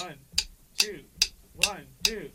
One, two, one, two.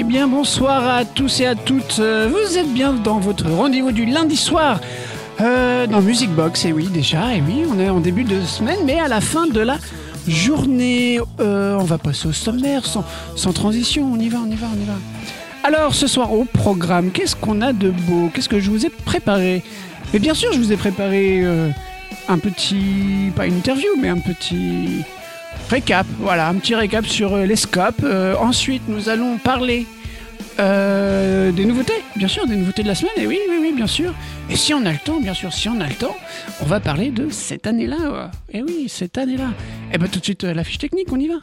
Eh bien, bonsoir à tous et à toutes. Euh, Vous êtes bien dans votre rendez-vous du lundi soir euh, dans Music Box. Et oui, déjà, et oui, on est en début de semaine, mais à la fin de la journée. Euh, on va passer au sommaire sans, transition. On y va, on y va, on y va. Alors, ce soir au programme, qu'est-ce qu'on a de beau? Qu'est-ce que je vous ai préparé? Mais bien sûr, je vous ai préparé un petit. pas une interview, mais un petit. Récap, voilà, un petit récap sur euh, les scopes. Euh, ensuite, nous allons parler euh, des nouveautés, bien sûr, des nouveautés de la semaine. Et oui, oui, oui, bien sûr. Et si on a le temps, bien sûr, si on a le temps, on va parler de cette année-là. Et oui, cette année-là. Et bien, tout de suite, la fiche technique, on y va.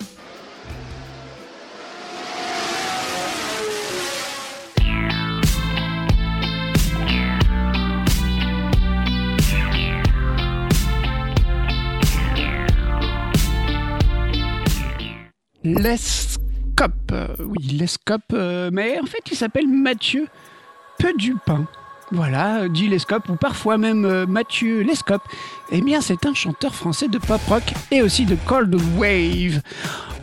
Lescope, euh, oui, Lescope, euh, mais en fait il s'appelle Mathieu Pedupin. Voilà, euh, dit Lescope, ou parfois même Mathieu Lescope. Eh bien, c'est un chanteur français de pop rock et aussi de cold wave.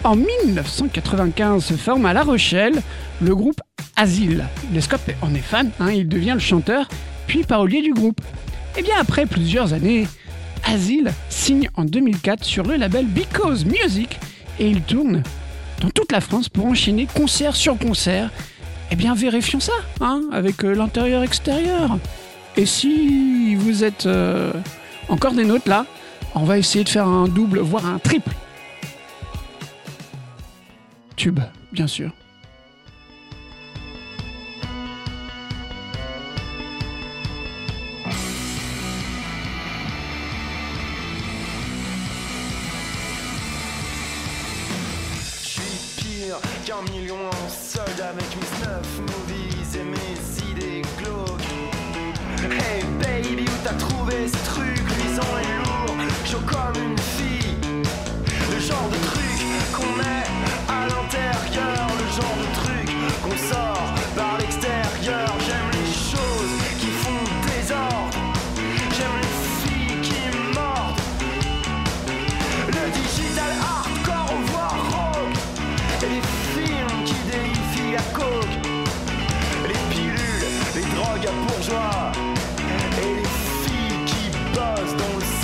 En 1995 se forme à La Rochelle le groupe Asile. Lescope en est fan, hein, il devient le chanteur, puis parolier du groupe. Eh bien, après plusieurs années, Asile signe en 2004 sur le label Because Music et il tourne dans toute la France pour enchaîner concert sur concert. Eh bien, vérifions ça, hein, avec euh, l'intérieur-extérieur. Et si vous êtes euh, encore des notes là, on va essayer de faire un double, voire un triple. Tube, bien sûr. Ce truc luisant et lourd, chaud comme une fille? Le genre de truc qu'on met à l'intérieur, le genre de truc qu'on sort par l'extérieur. J'aime les choses qui font désordre, j'aime les filles qui mordent. Le digital hardcore, voire rock Et les films qui délifient la coke Les pilules, les drogues à bourgeois bossent dans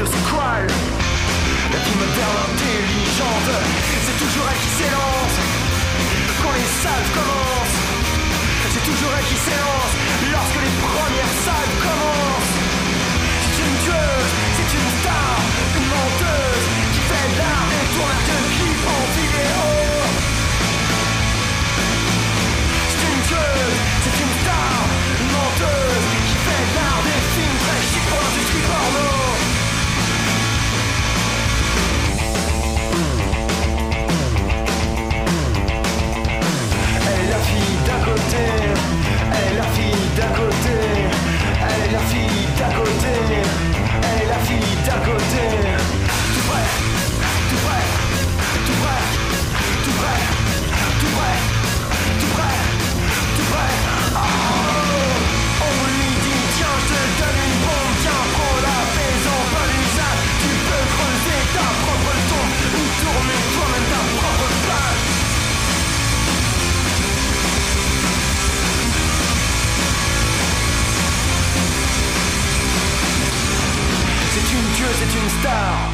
de ce crawl La vie intelligente C'est toujours elle qui s'élance. Quand les salles commencent C'est toujours elle qui s'élance. Lorsque les premières salles commencent C'est une tueuse. la fille d'à côté C'est une star.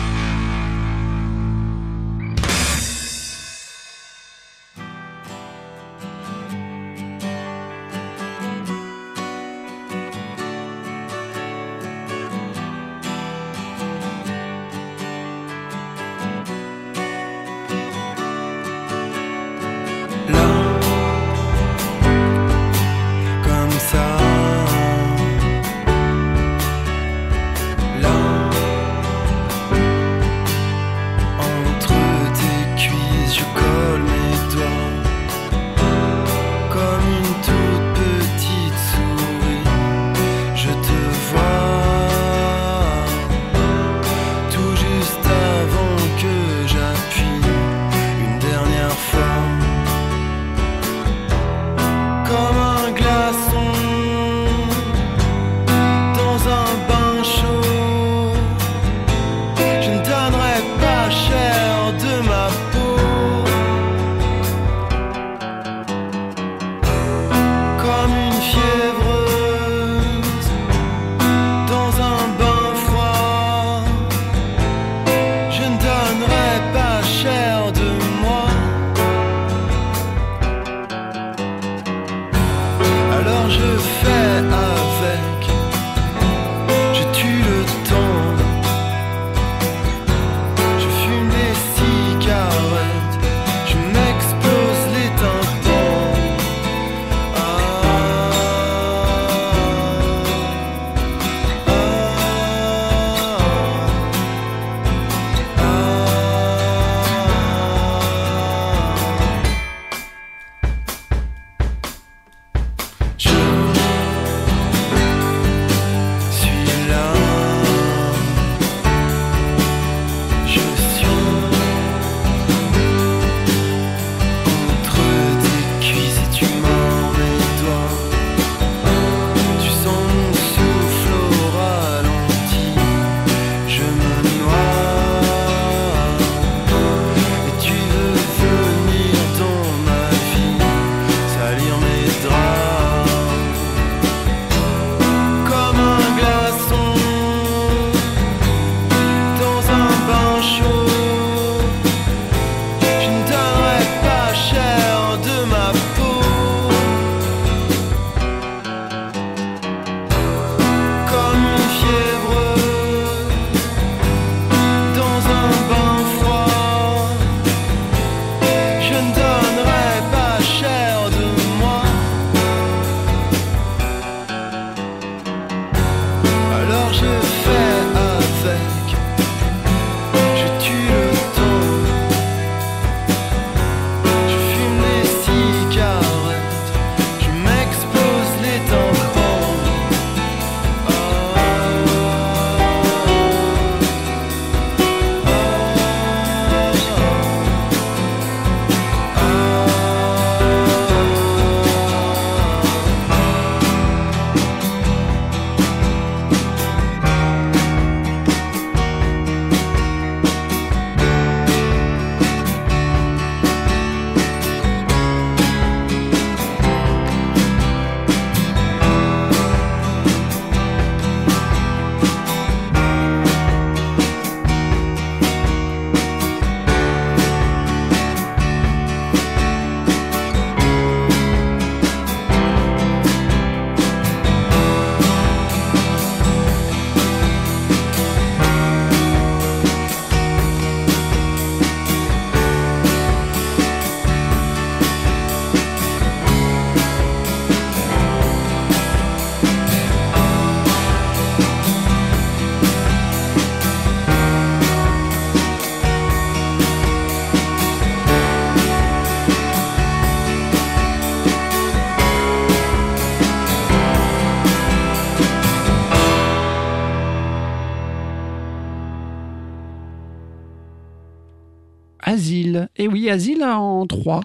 Asile. Et oui, Asile en trois.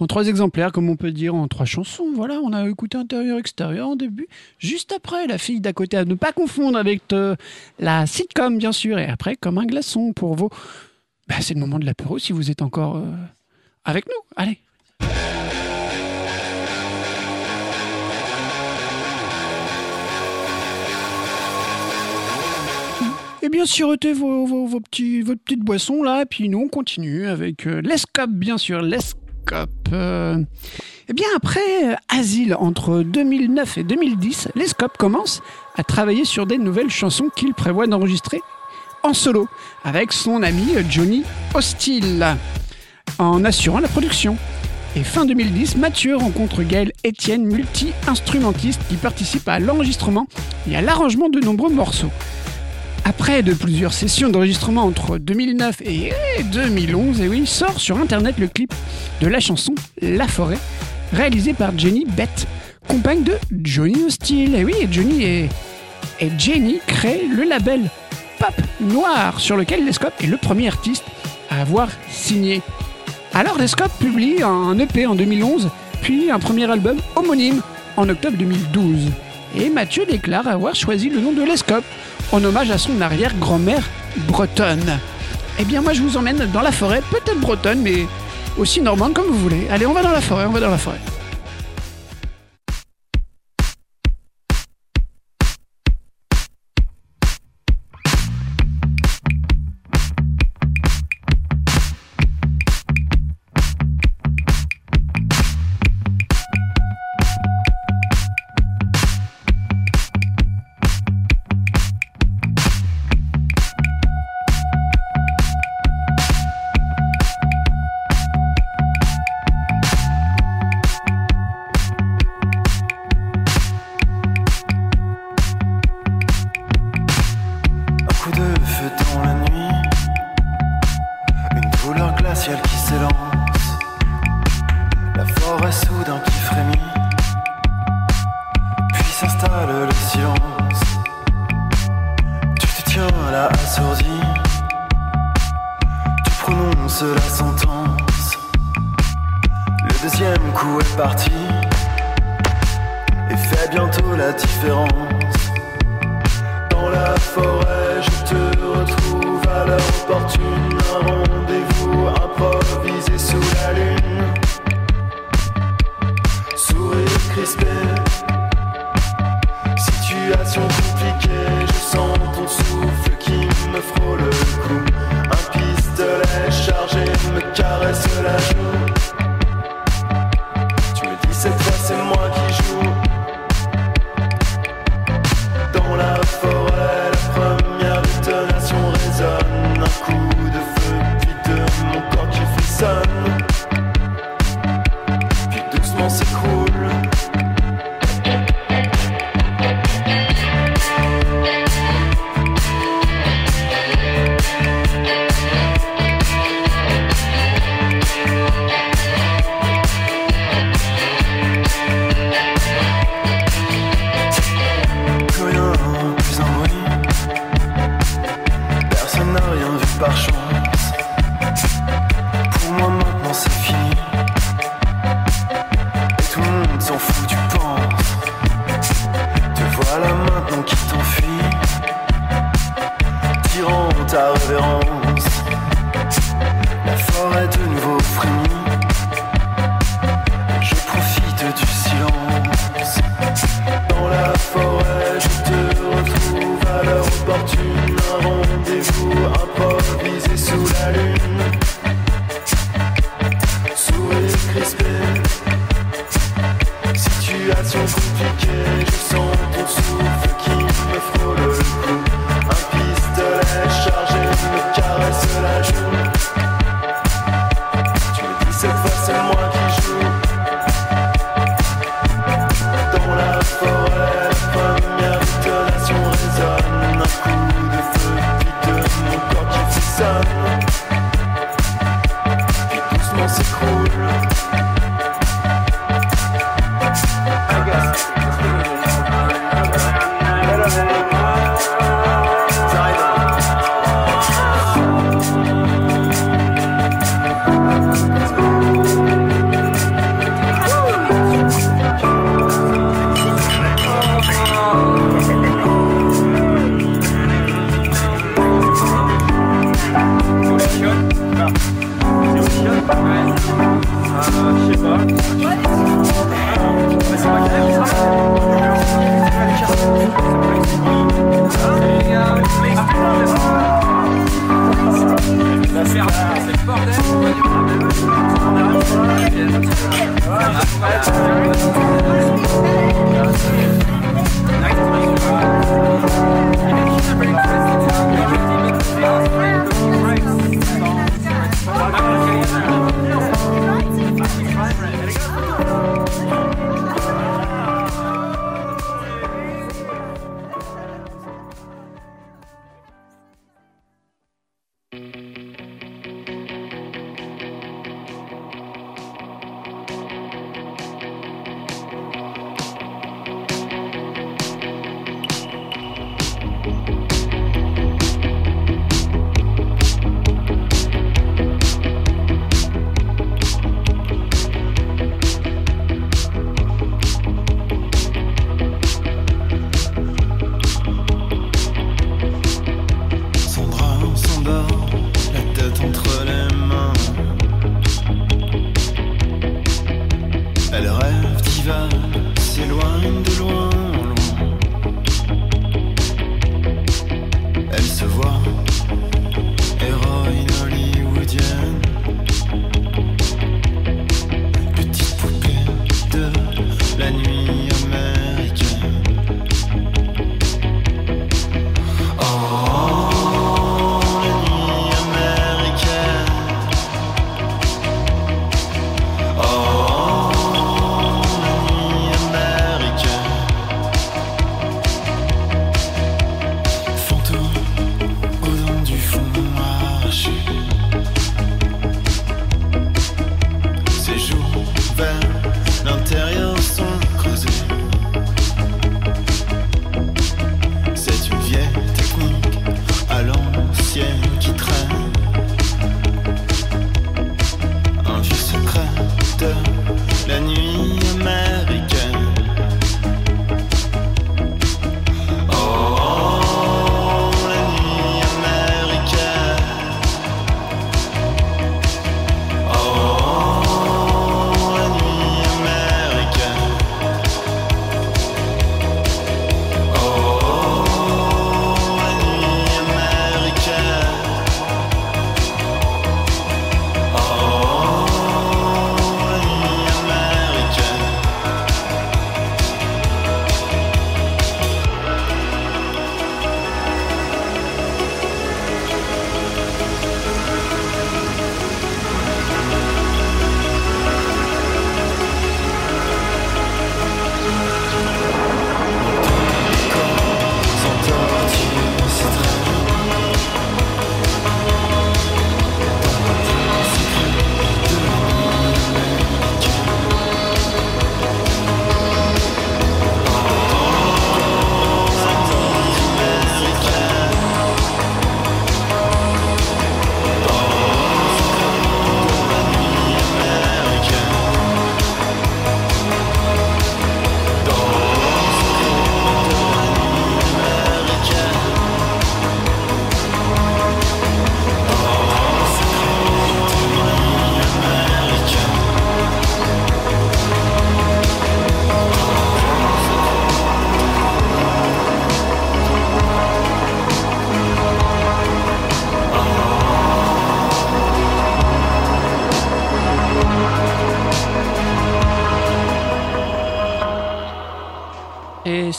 En trois exemplaires, comme on peut dire, en trois chansons. Voilà, on a écouté intérieur-extérieur en début. Juste après, la fille d'à côté, à ne pas confondre avec euh, la sitcom, bien sûr. Et après, comme un glaçon pour vos. Bah, c'est le moment de l'apéro si vous êtes encore euh, avec nous. Allez. Bien sirotez vos, vos, petits, petites boissons là, puis nous on continue avec euh, l'Escope, bien sûr, l'Escope. Euh, et bien après euh, Asile, entre 2009 et 2010, l'Escope commence à travailler sur des nouvelles chansons qu'il prévoit d'enregistrer en solo, avec son ami Johnny Hostile, en assurant la production. Et fin 2010, Mathieu rencontre Gaël Etienne, multi-instrumentiste, qui participe à l'enregistrement et à l'arrangement de nombreux morceaux. Après de plusieurs sessions d'enregistrement entre 2009 et 2011, et oui, sort sur internet le clip de la chanson La Forêt, réalisé par Jenny Bett, compagne de Johnny Hostile. Et oui, Johnny et, et Jenny créent le label Pop Noir, sur lequel Lescope est le premier artiste à avoir signé. Alors Lescope publie un EP en 2011, puis un premier album homonyme en octobre 2012. Et Mathieu déclare avoir choisi le nom de Lescope en hommage à son arrière-grand-mère bretonne. Eh bien moi je vous emmène dans la forêt, peut-être bretonne, mais aussi normande comme vous voulez. Allez, on va dans la forêt, on va dans la forêt.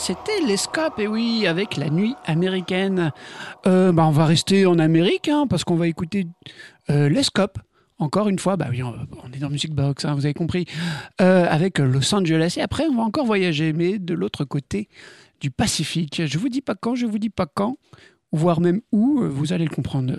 C'était l'Escope, et oui, avec la nuit américaine. Euh, bah, on va rester en Amérique, hein, parce qu'on va écouter euh. Encore une fois, bah oui, on, est dans Music Box, hein, vous avez compris, euh, avec Los Angeles. Et après, on va encore voyager, mais de l'autre côté du Pacifique. Je vous dis pas quand, je vous dis pas quand, voire même où, vous allez le comprendre.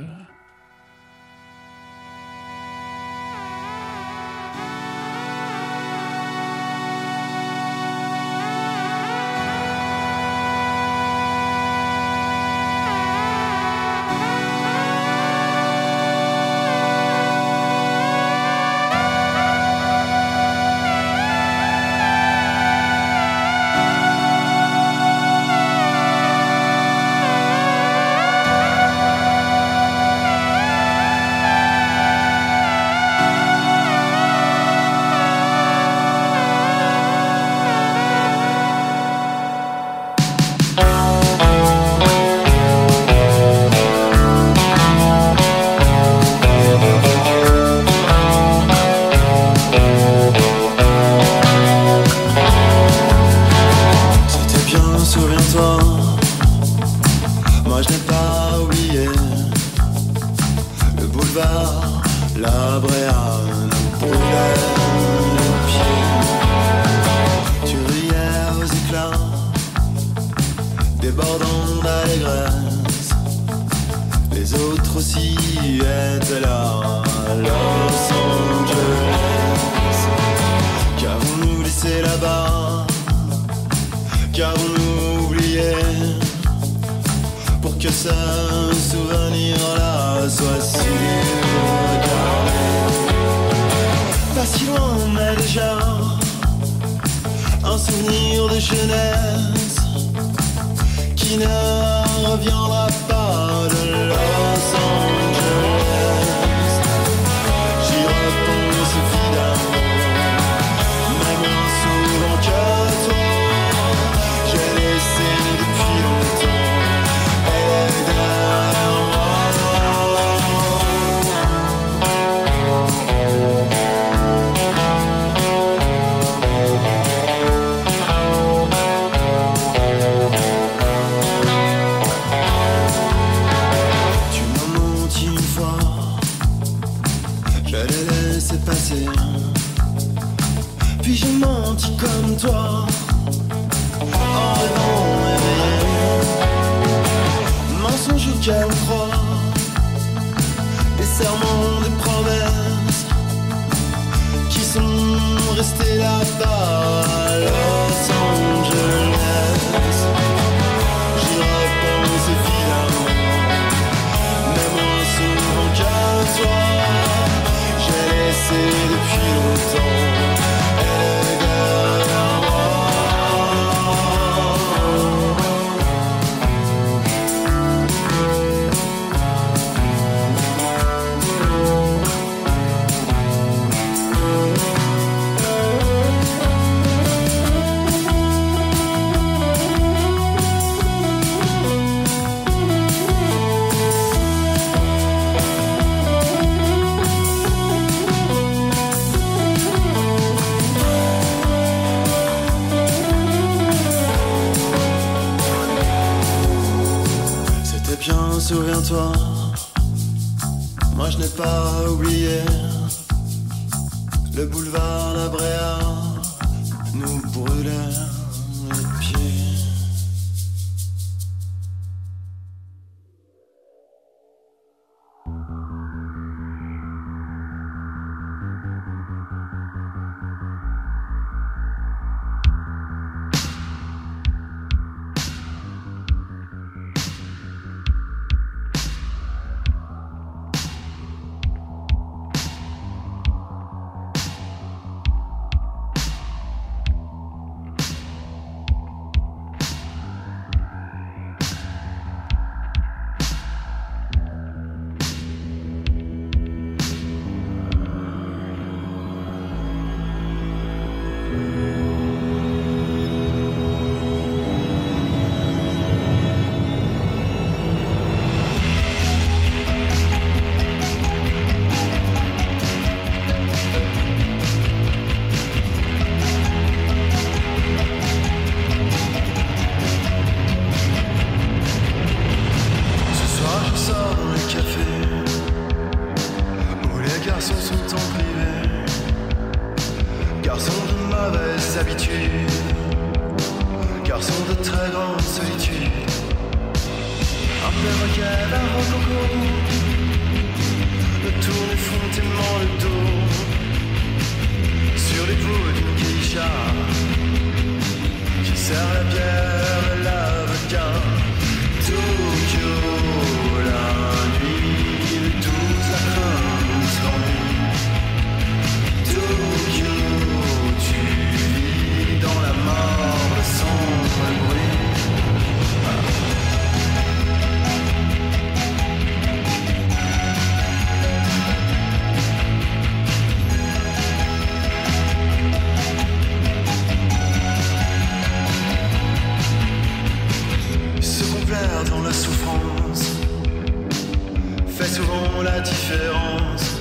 La différence.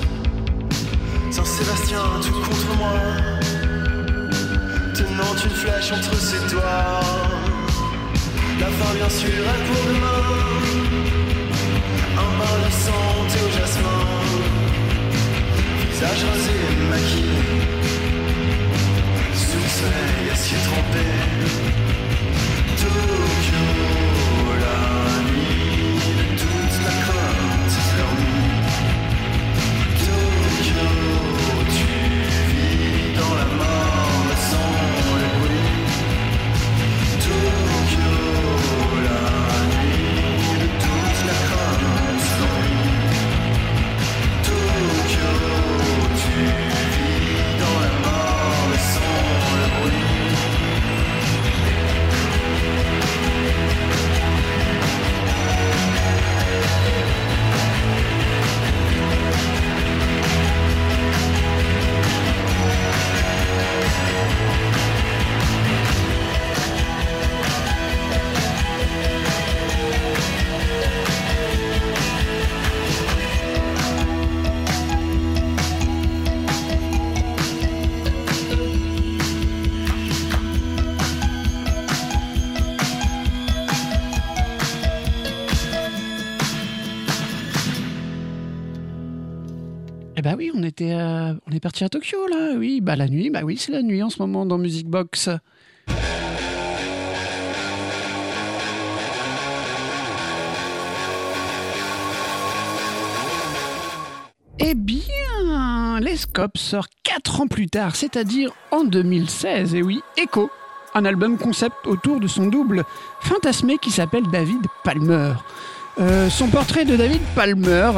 Saint-Sébastien, tout contre moi, tenant une flèche entre ses doigts. La fin bien sûr est pour demain. Un bain de santé au jasmin. Visage rasé maquillé. Sous le soleil acier trempé. Tokyo, on est parti à Tokyo là. Oui, bah la nuit, bah oui, c'est la nuit en ce moment dans Music Box. Eh bien, les Scopes sort 4 ans plus tard, c'est-à-dire en 2016. Et oui, Echo, un album concept autour de son double fantasmé qui s'appelle David Palmer. Euh, son portrait de David Palmer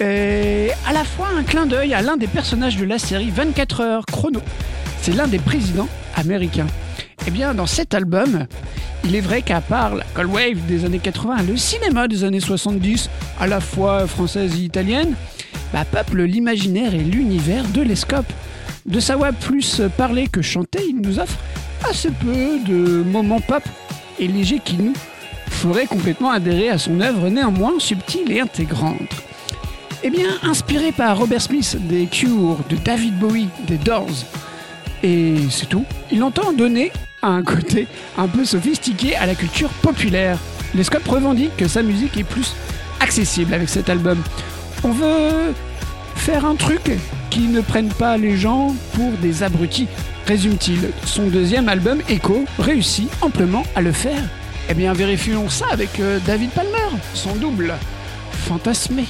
est à la fois un clin d'œil à l'un des personnages de la série 24 heures chrono. C'est l'un des présidents américains. Eh bien, dans cet album, il est vrai qu'à part la Cold Wave des années 80 et le cinéma des années 70, à la fois française et italienne, bah, peuple l'imaginaire et l'univers de l'Escope. De savoir plus parler que chanter, il nous offre assez peu de moments pop et légers qui nous feraient complètement adhérer à son œuvre néanmoins subtile et intégrante. Eh bien, inspiré par Robert Smith, des Cure, de David Bowie, des Doors, et c'est tout, il entend donner un côté un peu sophistiqué à la culture populaire. Les Scopes revendiquent que sa musique est plus accessible avec cet album. On veut faire un truc qui ne prenne pas les gens pour des abrutis, résume-t-il. Son deuxième album, Echo, réussit amplement à le faire. Eh bien, vérifions ça avec euh, David Palmer, son double, fantasmé.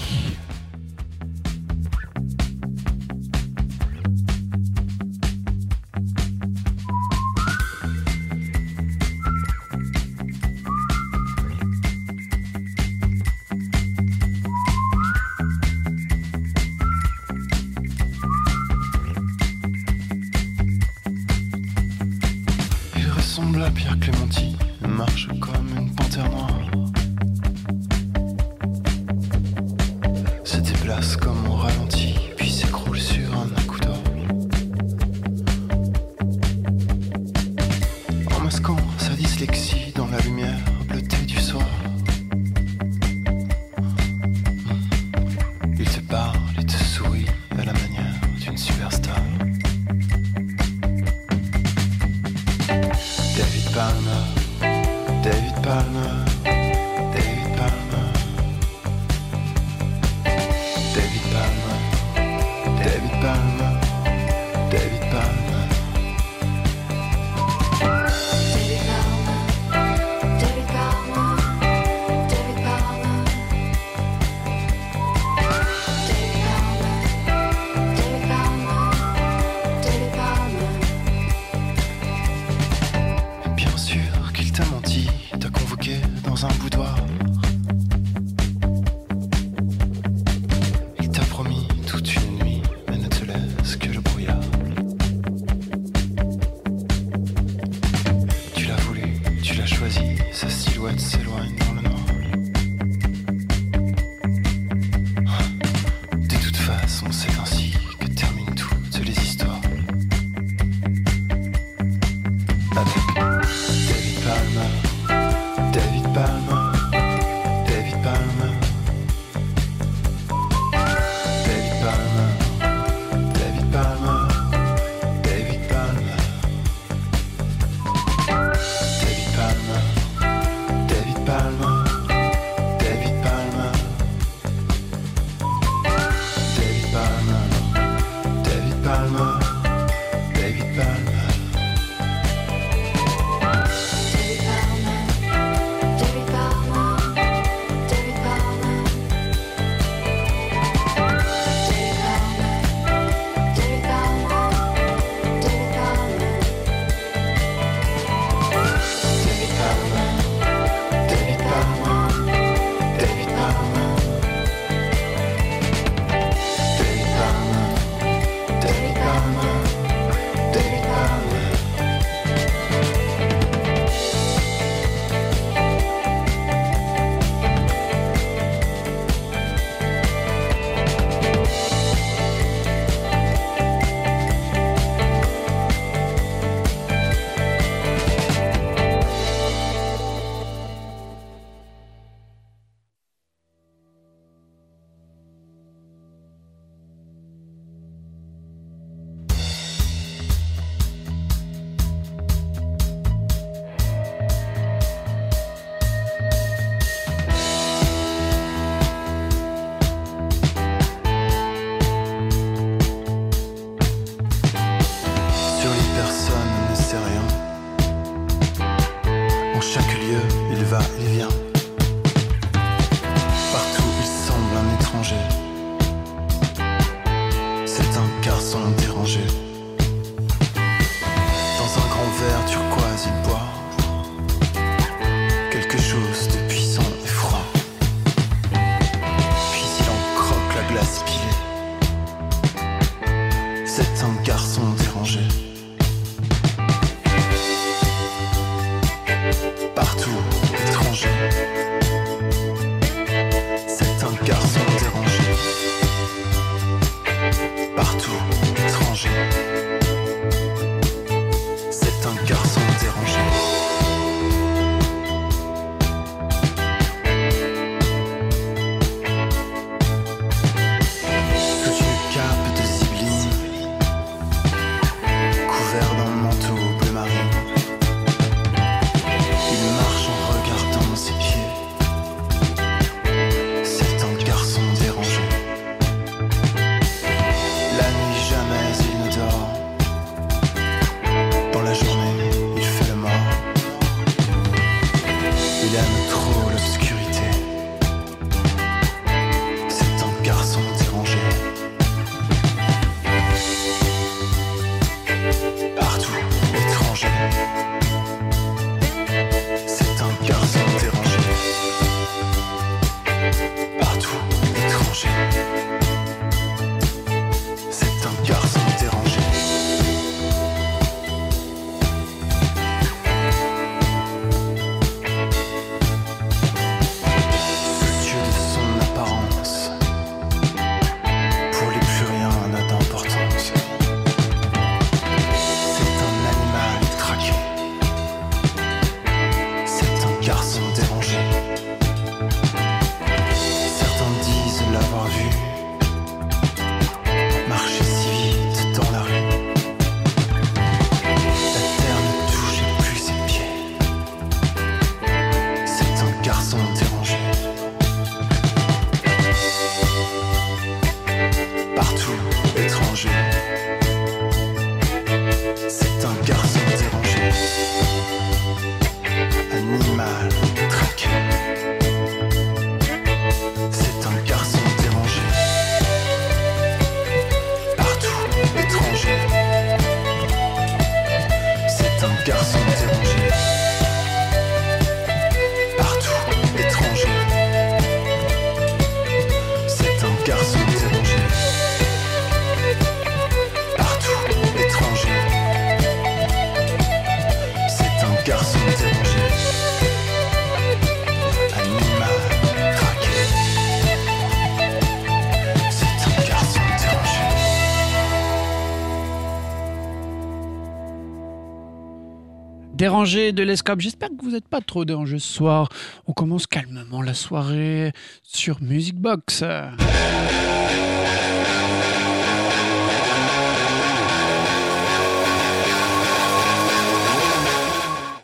Dérangé de l'escope, j'espère que vous n'êtes pas trop dérangé ce soir. On commence calmement la soirée sur Music Box.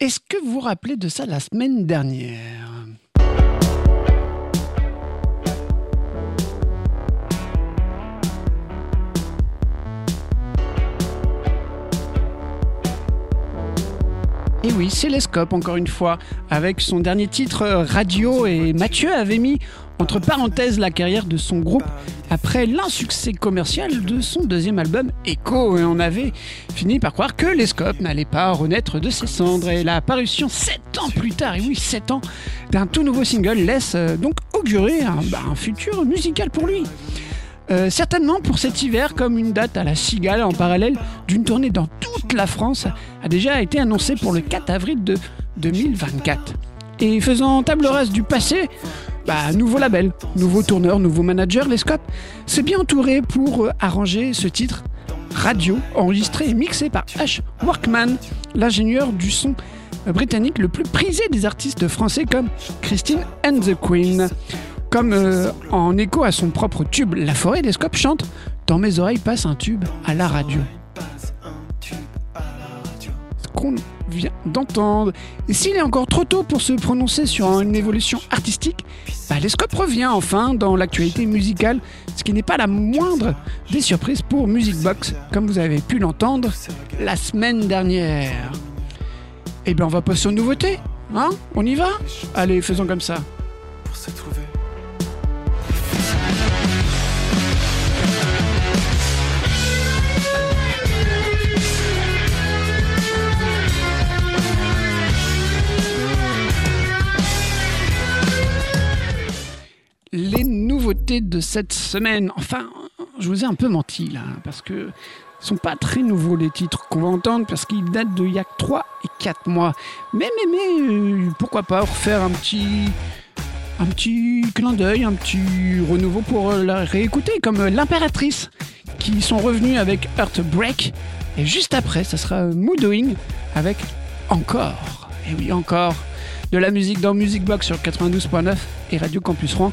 Est-ce que vous vous rappelez de ça la semaine dernière? Et oui, c'est Lescope, encore une fois, avec son dernier titre euh, Radio. Et Mathieu avait mis entre parenthèses la carrière de son groupe après l'insuccès commercial de son deuxième album Echo. Et on avait fini par croire que Lescope n'allait pas renaître de ses cendres. Et la parution sept ans plus tard, et oui, sept ans, d'un tout nouveau single laisse euh, donc augurer bah, un futur musical pour lui. Euh, certainement pour cet hiver, comme une date à la Cigale en parallèle d'une tournée dans toute la France a déjà été annoncée pour le 4 avril de 2024. Et faisant table rase du passé, bah, nouveau label, nouveau tourneur, nouveau manager, les Scopes s'est bien entouré pour euh, arranger ce titre radio, enregistré et mixé par Ash Workman, l'ingénieur du son britannique le plus prisé des artistes français comme Christine and the Queen. Comme euh, en écho à son propre tube, La forêt des chante Dans mes oreilles passe un tube à la radio. Ce qu'on vient d'entendre. Et s'il est encore trop tôt pour se prononcer sur une évolution artistique, bah, les revient enfin dans l'actualité musicale, ce qui n'est pas la moindre des surprises pour Music Box, comme vous avez pu l'entendre la semaine dernière. Eh bien, on va passer aux nouveautés, hein? On y va? Allez, faisons comme ça. Pour se trouver. de cette semaine. Enfin, je vous ai un peu menti là, parce que ne sont pas très nouveaux les titres qu'on va entendre, parce qu'ils datent de il y a 3 et 4 mois. Mais, mais, mais, euh, pourquoi pas refaire un petit. Un petit clin d'œil, un petit renouveau pour euh, la réécouter, comme euh, l'impératrice, qui sont revenus avec Heartbreak. Et juste après, ça sera Moodoing avec Encore. Et oui, encore de la musique dans Music Box sur 92.9 et Radio Campus Rouen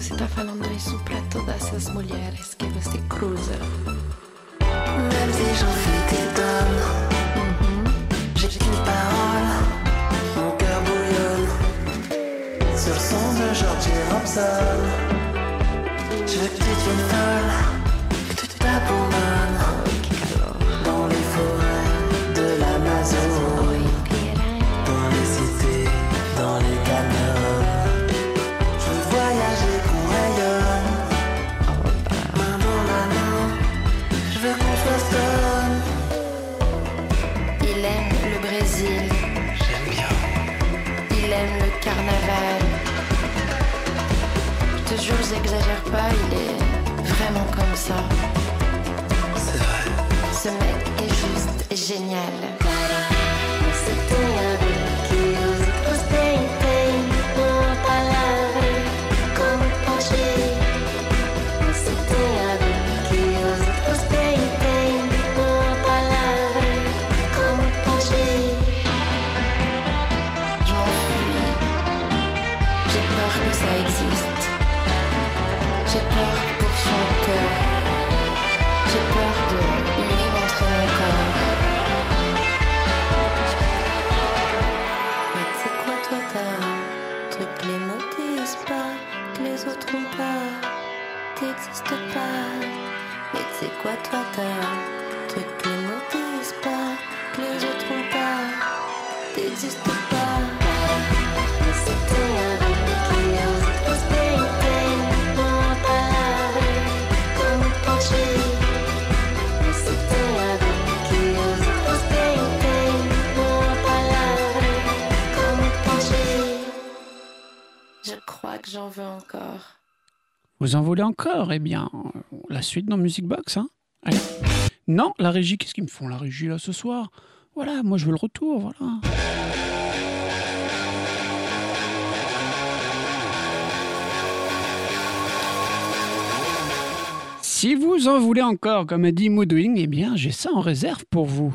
você tá falando isso pra todas as mulheres que você cruza. Même si j'enfuis tes donnes, j'ai qu'une parole, mon cœur bouillonne. Sur son de Georgie Robson, j'exagère pas, il est vraiment comme ça. C'est vrai. Ce mec est juste génial. J'en veux encore. Vous en voulez encore? Eh bien, la suite dans Music Box. Hein. Non, la régie, qu'est-ce qu'ils me font la régie là ce soir? Voilà, moi je veux le retour, voilà. Si vous en voulez encore, comme a dit Moodwing, eh bien j'ai ça en réserve pour vous.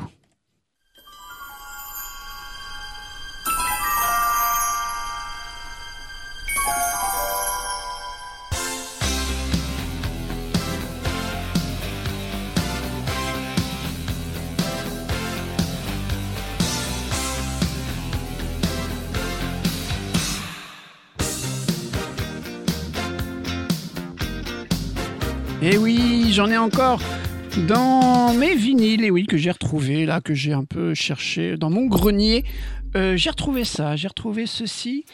J'en ai encore dans mes vinyles, et oui, que j'ai retrouvé là, que j'ai un peu cherché dans mon grenier. Euh, j'ai retrouvé ça, j'ai retrouvé ceci.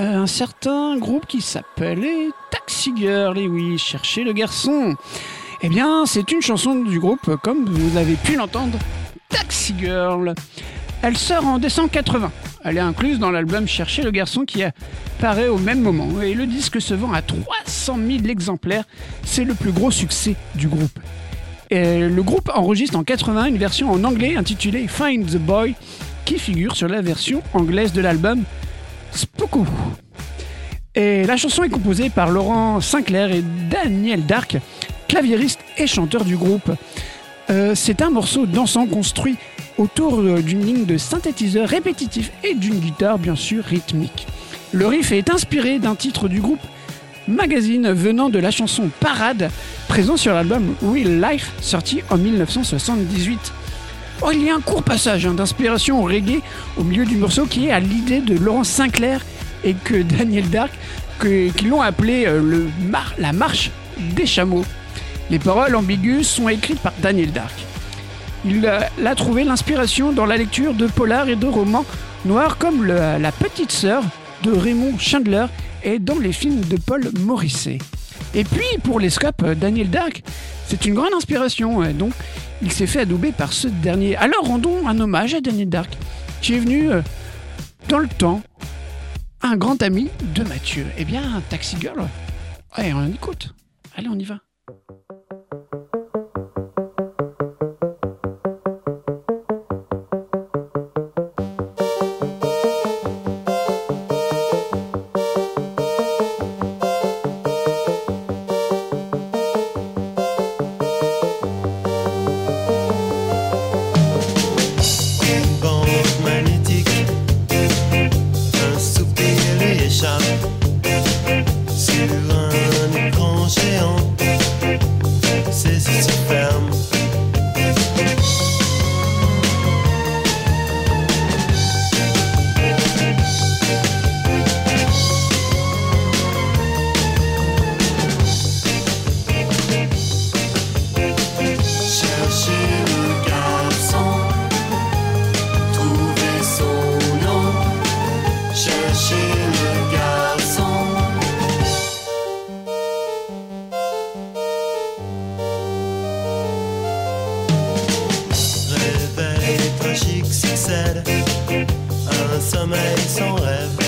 Euh, un certain groupe qui s'appelait Taxi Girl, et oui, chercher le garçon. Eh bien, c'est une chanson du groupe, comme vous avez pu l'entendre, Taxi Girl. Elle sort en décembre 80. Elle est incluse dans l'album Chercher le garçon qui apparaît au même moment. Et le disque se vend à 300 000 exemplaires. C'est le plus gros succès du groupe. Et le groupe enregistre en 80 une version en anglais intitulée Find the Boy qui figure sur la version anglaise de l'album Spoko. Et la chanson est composée par Laurent Sinclair et Daniel Dark, claviériste et chanteur du groupe. Euh, c'est un morceau dansant construit autour euh, d'une ligne de synthétiseur répétitif et d'une guitare bien sûr rythmique. Le riff est inspiré d'un titre du groupe Magazine venant de la chanson Parade, présent sur l'album Real Life sorti en 1978. Oh, il y a un court passage hein, d'inspiration au reggae au milieu du morceau qui est à l'idée de Laurent Sinclair et que Daniel Dark, qui l'ont appelé euh, la marche des chameaux. Les paroles ambiguës sont écrites par Daniel Dark. Il euh, a trouvé l'inspiration dans la lecture de polars et de romans noirs comme le- La petite sœur de Raymond Chandler et dans les films de Paul Morisset. Et puis pour les scopes, euh, Daniel Dark, c'est une grande inspiration, euh, donc il s'est fait adouber par ce dernier. Alors rendons un hommage à Daniel Dark, qui est venu euh, dans le temps, un grand ami de Mathieu. Eh bien, Taxi Girl, ouais, on écoute. Allez, on y va. un sommeil sans rêve.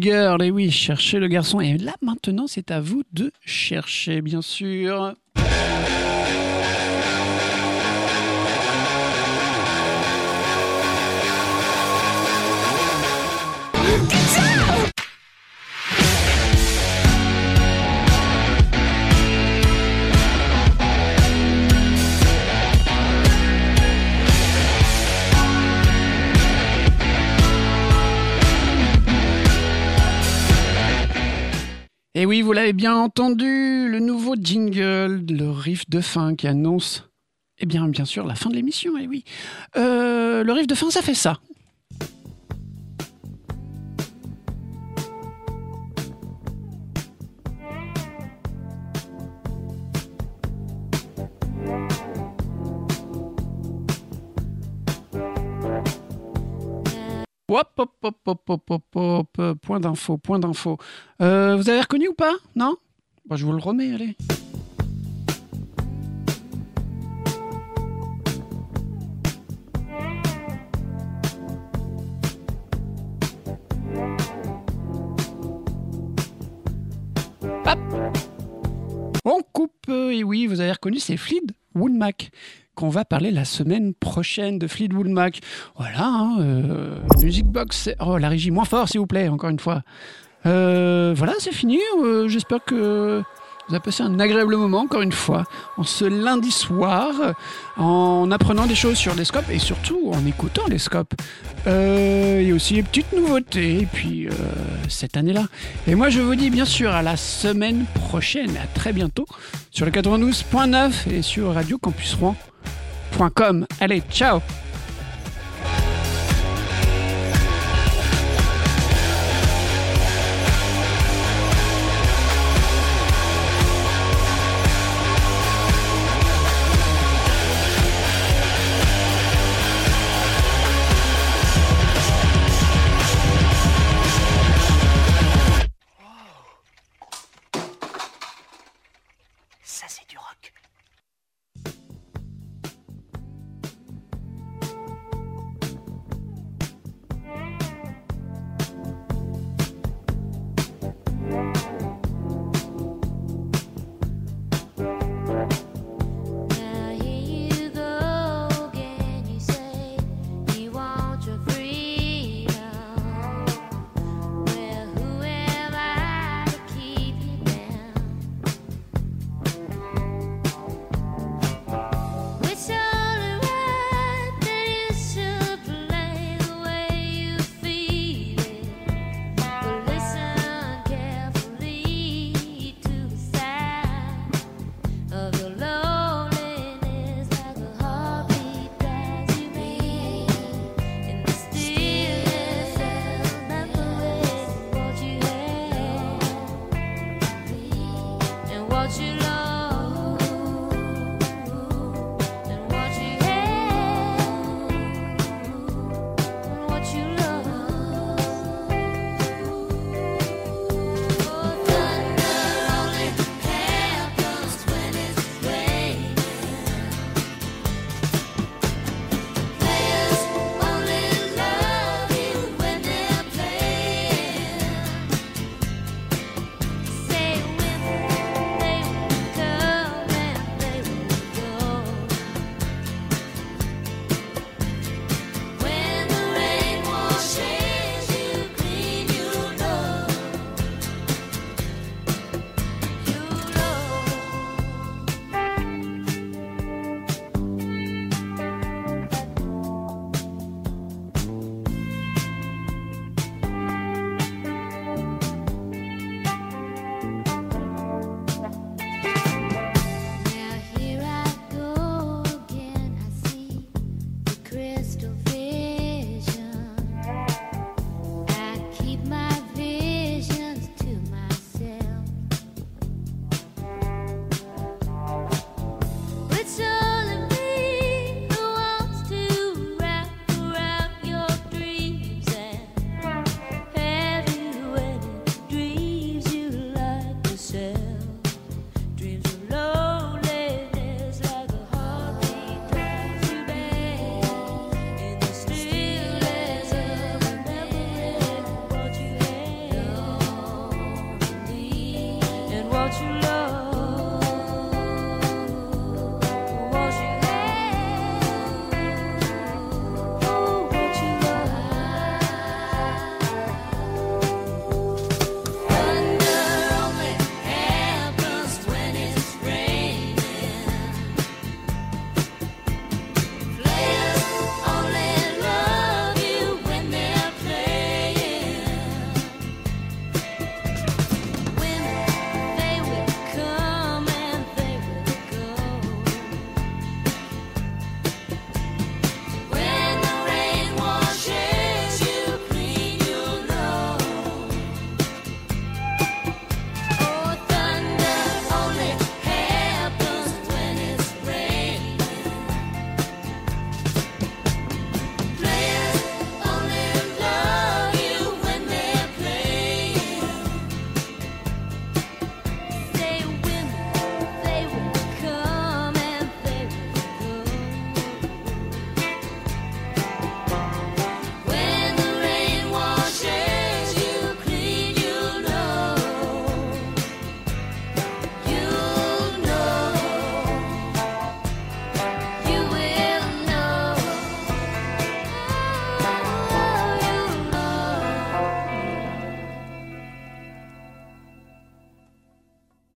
Girl, et oui, cherchez le garçon. Et là, maintenant, c'est à vous de chercher, bien sûr. Oui, vous l'avez bien entendu, le nouveau jingle, le riff de fin qui annonce, eh bien, bien sûr, la fin de l'émission, et oui. Euh, le riff de fin, ça fait ça. Hop, hop, hop, hop, hop, hop, euh, point d'info, point d'info. Euh, vous avez reconnu ou pas? Non? Bon, Je vous le remets, allez. On coupe, euh, et oui, vous avez reconnu, c'est Fleetwood Mac qu'on va parler la semaine prochaine de Fleetwood Mac. Voilà, hein, euh, Music Box. Oh, la régie, moins fort, s'il vous plaît, encore une fois. Euh, voilà, c'est fini. Euh, J'espère que vous avez passé un agréable moment, encore une fois, en ce lundi soir, en apprenant des choses sur les scopes et surtout en écoutant les scopes. Il y a aussi des petites nouveautés, et puis euh, cette année-là. Et moi, je vous dis bien sûr à la semaine prochaine, à très bientôt, sur le 92.9 et sur Radio Campus Rouen.com. Allez, ciao